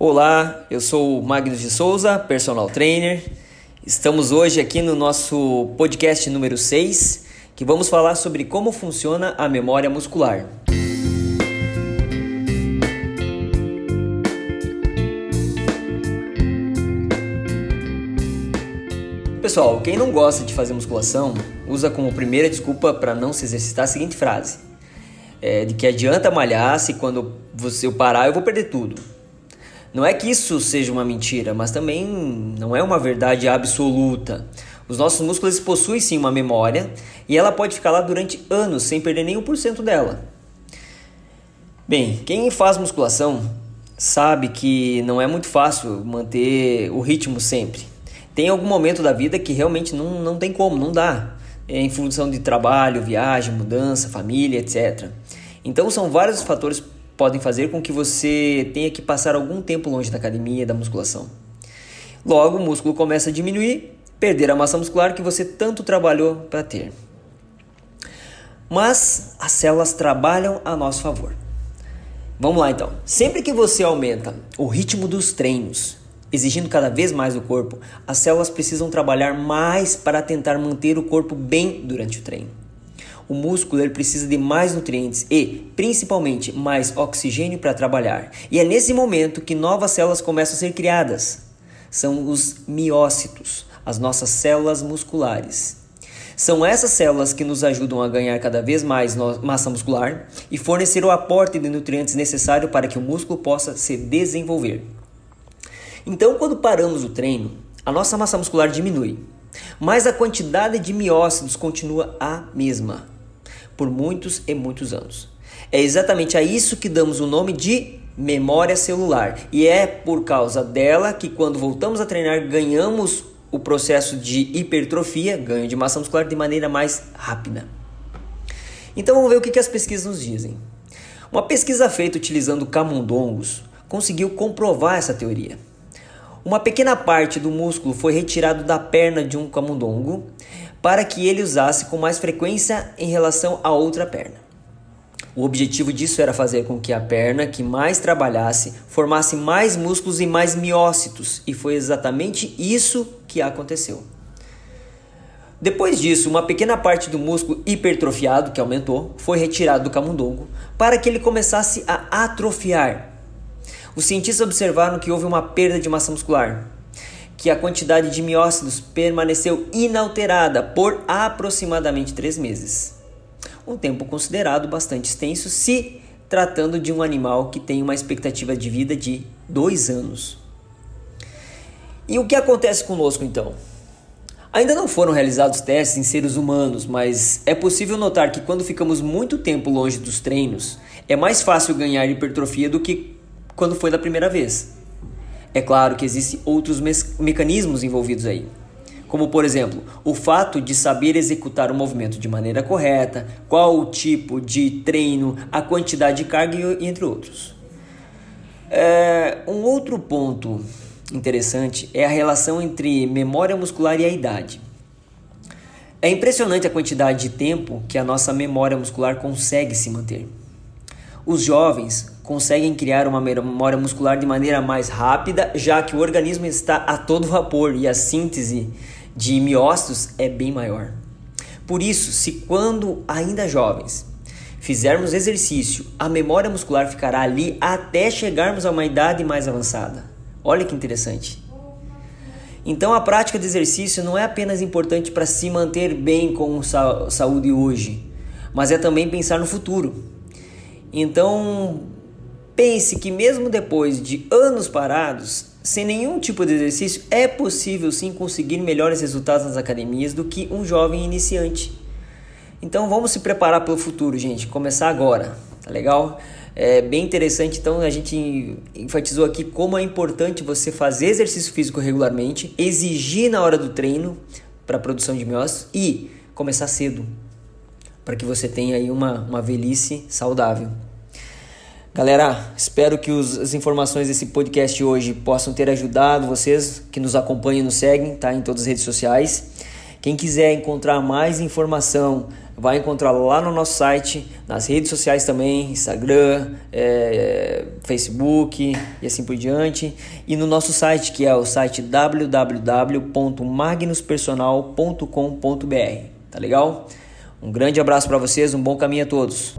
Olá, eu sou o Magnus de Souza, personal trainer. Estamos hoje aqui no nosso podcast número 6, que vamos falar sobre como funciona a memória muscular. Pessoal, quem não gosta de fazer musculação usa como primeira desculpa para não se exercitar a seguinte frase: é, de que adianta malhar se quando você parar eu vou perder tudo. Não é que isso seja uma mentira, mas também não é uma verdade absoluta. Os nossos músculos possuem sim uma memória e ela pode ficar lá durante anos sem perder nenhum por cento dela. Bem, quem faz musculação sabe que não é muito fácil manter o ritmo sempre. Tem algum momento da vida que realmente não, não tem como, não dá. É em função de trabalho, viagem, mudança, família, etc. Então são vários fatores podem fazer com que você tenha que passar algum tempo longe da academia, da musculação. Logo, o músculo começa a diminuir, perder a massa muscular que você tanto trabalhou para ter. Mas as células trabalham a nosso favor. Vamos lá então. Sempre que você aumenta o ritmo dos treinos, exigindo cada vez mais do corpo, as células precisam trabalhar mais para tentar manter o corpo bem durante o treino o músculo ele precisa de mais nutrientes e, principalmente, mais oxigênio para trabalhar. E é nesse momento que novas células começam a ser criadas. São os miócitos, as nossas células musculares. São essas células que nos ajudam a ganhar cada vez mais massa muscular e fornecer o aporte de nutrientes necessário para que o músculo possa se desenvolver. Então, quando paramos o treino, a nossa massa muscular diminui, mas a quantidade de miócitos continua a mesma por muitos e muitos anos. É exatamente a isso que damos o nome de memória celular. E é por causa dela que quando voltamos a treinar ganhamos o processo de hipertrofia, ganho de massa muscular de maneira mais rápida. Então vamos ver o que as pesquisas nos dizem. Uma pesquisa feita utilizando camundongos conseguiu comprovar essa teoria. Uma pequena parte do músculo foi retirado da perna de um camundongo para que ele usasse com mais frequência em relação à outra perna. O objetivo disso era fazer com que a perna que mais trabalhasse formasse mais músculos e mais miócitos, e foi exatamente isso que aconteceu. Depois disso, uma pequena parte do músculo hipertrofiado, que aumentou, foi retirado do camundongo para que ele começasse a atrofiar. Os cientistas observaram que houve uma perda de massa muscular, que a quantidade de miócitos permaneceu inalterada por aproximadamente três meses. Um tempo considerado bastante extenso se tratando de um animal que tem uma expectativa de vida de dois anos. E o que acontece conosco então? Ainda não foram realizados testes em seres humanos, mas é possível notar que quando ficamos muito tempo longe dos treinos, é mais fácil ganhar hipertrofia do que quando foi da primeira vez. É claro que existem outros me mecanismos envolvidos aí, como por exemplo, o fato de saber executar o movimento de maneira correta, qual o tipo de treino, a quantidade de carga entre outros. É, um outro ponto interessante é a relação entre memória muscular e a idade. É impressionante a quantidade de tempo que a nossa memória muscular consegue se manter. Os jovens conseguem criar uma memória muscular de maneira mais rápida, já que o organismo está a todo vapor e a síntese de miócitos é bem maior. Por isso, se quando ainda jovens fizermos exercício, a memória muscular ficará ali até chegarmos a uma idade mais avançada. Olha que interessante. Então, a prática de exercício não é apenas importante para se manter bem com saúde hoje, mas é também pensar no futuro. Então, Pense que, mesmo depois de anos parados, sem nenhum tipo de exercício, é possível sim conseguir melhores resultados nas academias do que um jovem iniciante. Então vamos se preparar para o futuro, gente. Começar agora, tá legal? É bem interessante, então a gente enfatizou aqui como é importante você fazer exercício físico regularmente, exigir na hora do treino para a produção de miócitos e começar cedo, para que você tenha aí uma, uma velhice saudável. Galera, espero que os, as informações desse podcast hoje possam ter ajudado vocês que nos acompanham e nos seguem, tá? Em todas as redes sociais. Quem quiser encontrar mais informação vai encontrar lá no nosso site, nas redes sociais também, Instagram, é, Facebook e assim por diante. E no nosso site, que é o site www.magnuspersonal.com.br. Tá legal? Um grande abraço para vocês, um bom caminho a todos.